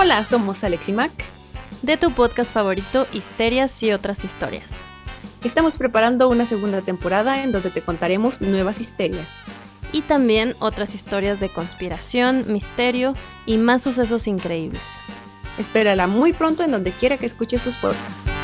Hola, somos Alex y Mac. De tu podcast favorito, Histerias y otras historias. Estamos preparando una segunda temporada en donde te contaremos nuevas histerias. Y también otras historias de conspiración, misterio y más sucesos increíbles. Espérala muy pronto en donde quiera que escuches tus podcasts.